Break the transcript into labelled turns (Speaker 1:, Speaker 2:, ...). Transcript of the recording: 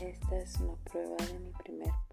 Speaker 1: Esta es una prueba de mi primer.